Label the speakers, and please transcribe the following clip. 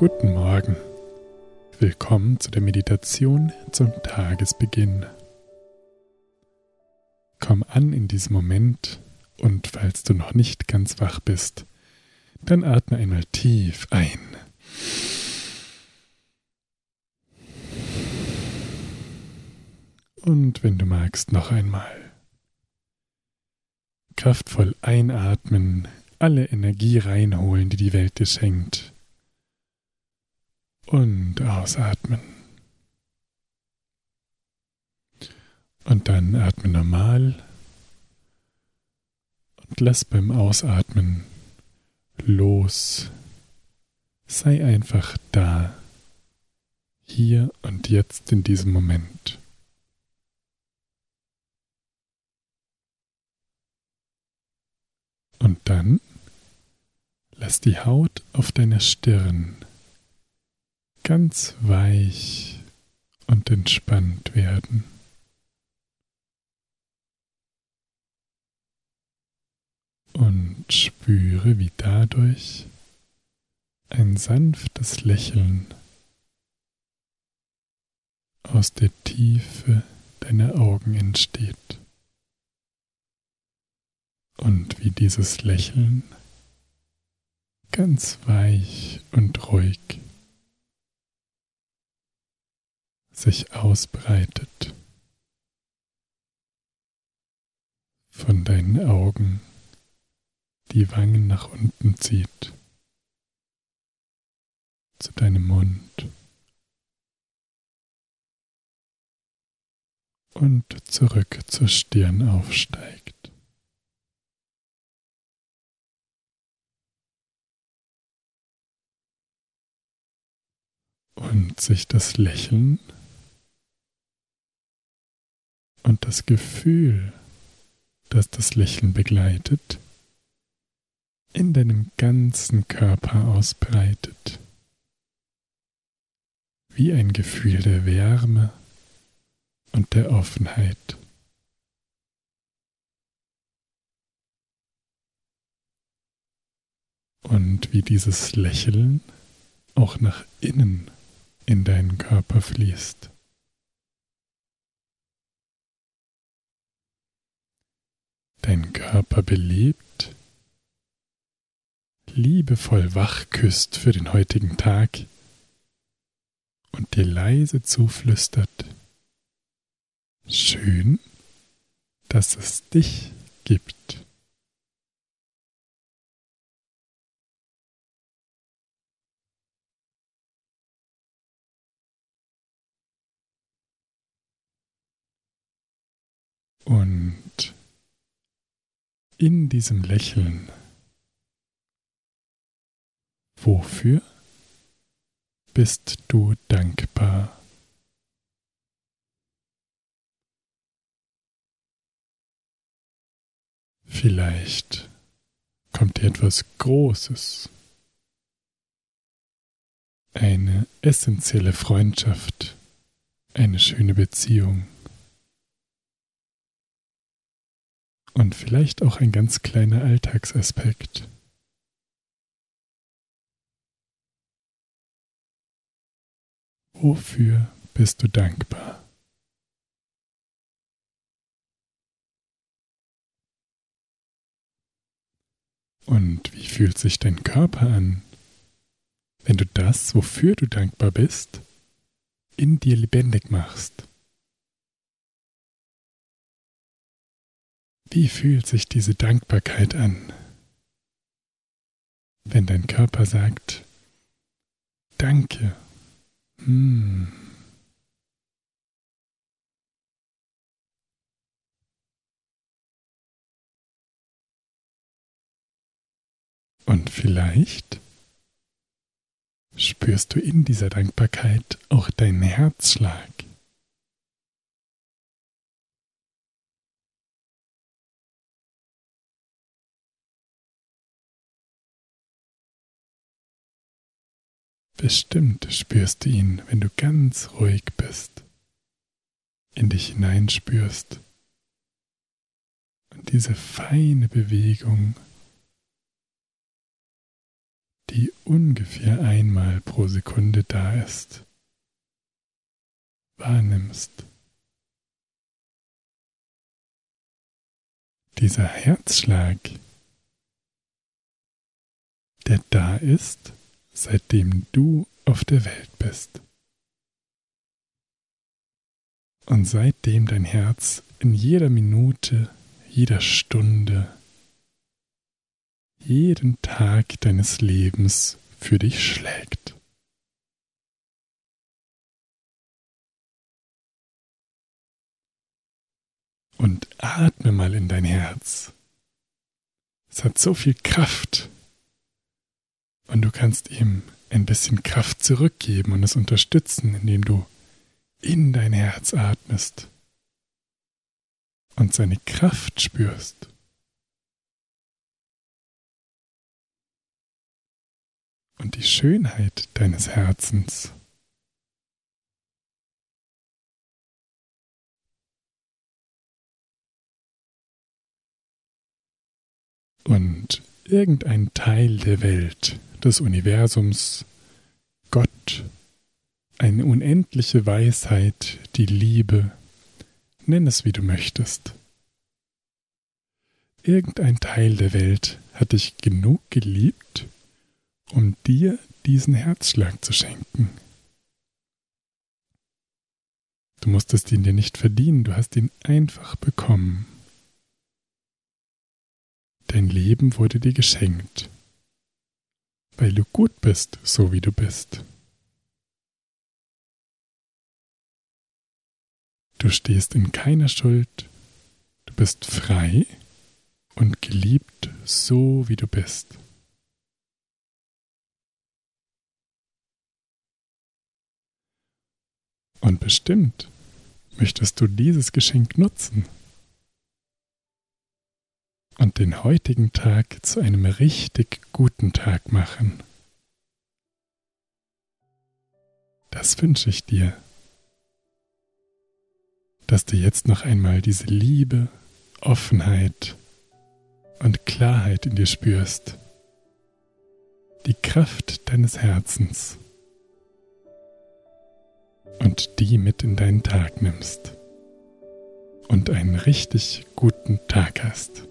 Speaker 1: Guten Morgen. Willkommen zu der Meditation zum Tagesbeginn. Komm an in diesem Moment und falls du noch nicht ganz wach bist, dann atme einmal tief ein. Und wenn du magst, noch einmal. Kraftvoll einatmen, alle Energie reinholen, die die Welt dir schenkt und ausatmen. Und dann atme normal und lass beim Ausatmen los. Sei einfach da, hier und jetzt in diesem Moment. Und dann lass die Haut auf deiner Stirn ganz weich und entspannt werden. Und spüre, wie dadurch ein sanftes Lächeln aus der Tiefe deiner Augen entsteht. Und wie dieses Lächeln ganz weich und ruhig sich ausbreitet, von deinen Augen die Wangen nach unten zieht, zu deinem Mund und zurück zur Stirn aufsteigt. Und sich das Lächeln und das Gefühl, das das Lächeln begleitet, in deinem ganzen Körper ausbreitet. Wie ein Gefühl der Wärme und der Offenheit. Und wie dieses Lächeln auch nach innen in deinen Körper fließt. Dein Körper belebt, liebevoll wach küsst für den heutigen Tag und dir leise zuflüstert, schön, dass es dich gibt. Und in diesem Lächeln. Wofür bist du dankbar? Vielleicht kommt dir etwas Großes, eine essentielle Freundschaft, eine schöne Beziehung und vielleicht auch ein ganz kleiner Alltagsaspekt. Wofür bist du dankbar? Und wie fühlt sich dein Körper an, wenn du das, wofür du dankbar bist, in dir lebendig machst? Wie fühlt sich diese Dankbarkeit an, wenn dein Körper sagt, Danke. Hm. Und vielleicht spürst du in dieser Dankbarkeit auch deinen Herzschlag. Bestimmt spürst du ihn, wenn du ganz ruhig bist, in dich hineinspürst und diese feine Bewegung die ungefähr einmal pro Sekunde da ist, wahrnimmst. Dieser Herzschlag, der da ist, seitdem du auf der Welt bist. Und seitdem dein Herz in jeder Minute, jeder Stunde, jeden Tag deines Lebens für dich schlägt. Und atme mal in dein Herz. Es hat so viel Kraft. Und du kannst ihm ein bisschen Kraft zurückgeben und es unterstützen, indem du in dein Herz atmest und seine Kraft spürst. Und die Schönheit deines Herzens. Und irgendein Teil der Welt, des Universums, Gott, eine unendliche Weisheit, die Liebe, nenn es wie du möchtest. Irgendein Teil der Welt hat dich genug geliebt, um dir diesen Herzschlag zu schenken. Du musstest ihn dir nicht verdienen, du hast ihn einfach bekommen. Dein Leben wurde dir geschenkt, weil du gut bist, so wie du bist. Du stehst in keiner Schuld. Du bist frei und geliebt so, wie du bist. Und bestimmt möchtest du dieses Geschenk nutzen und den heutigen Tag zu einem richtig guten Tag machen. Das wünsche ich dir dass du jetzt noch einmal diese Liebe, Offenheit und Klarheit in dir spürst, die Kraft deines Herzens und die mit in deinen Tag nimmst und einen richtig guten Tag hast.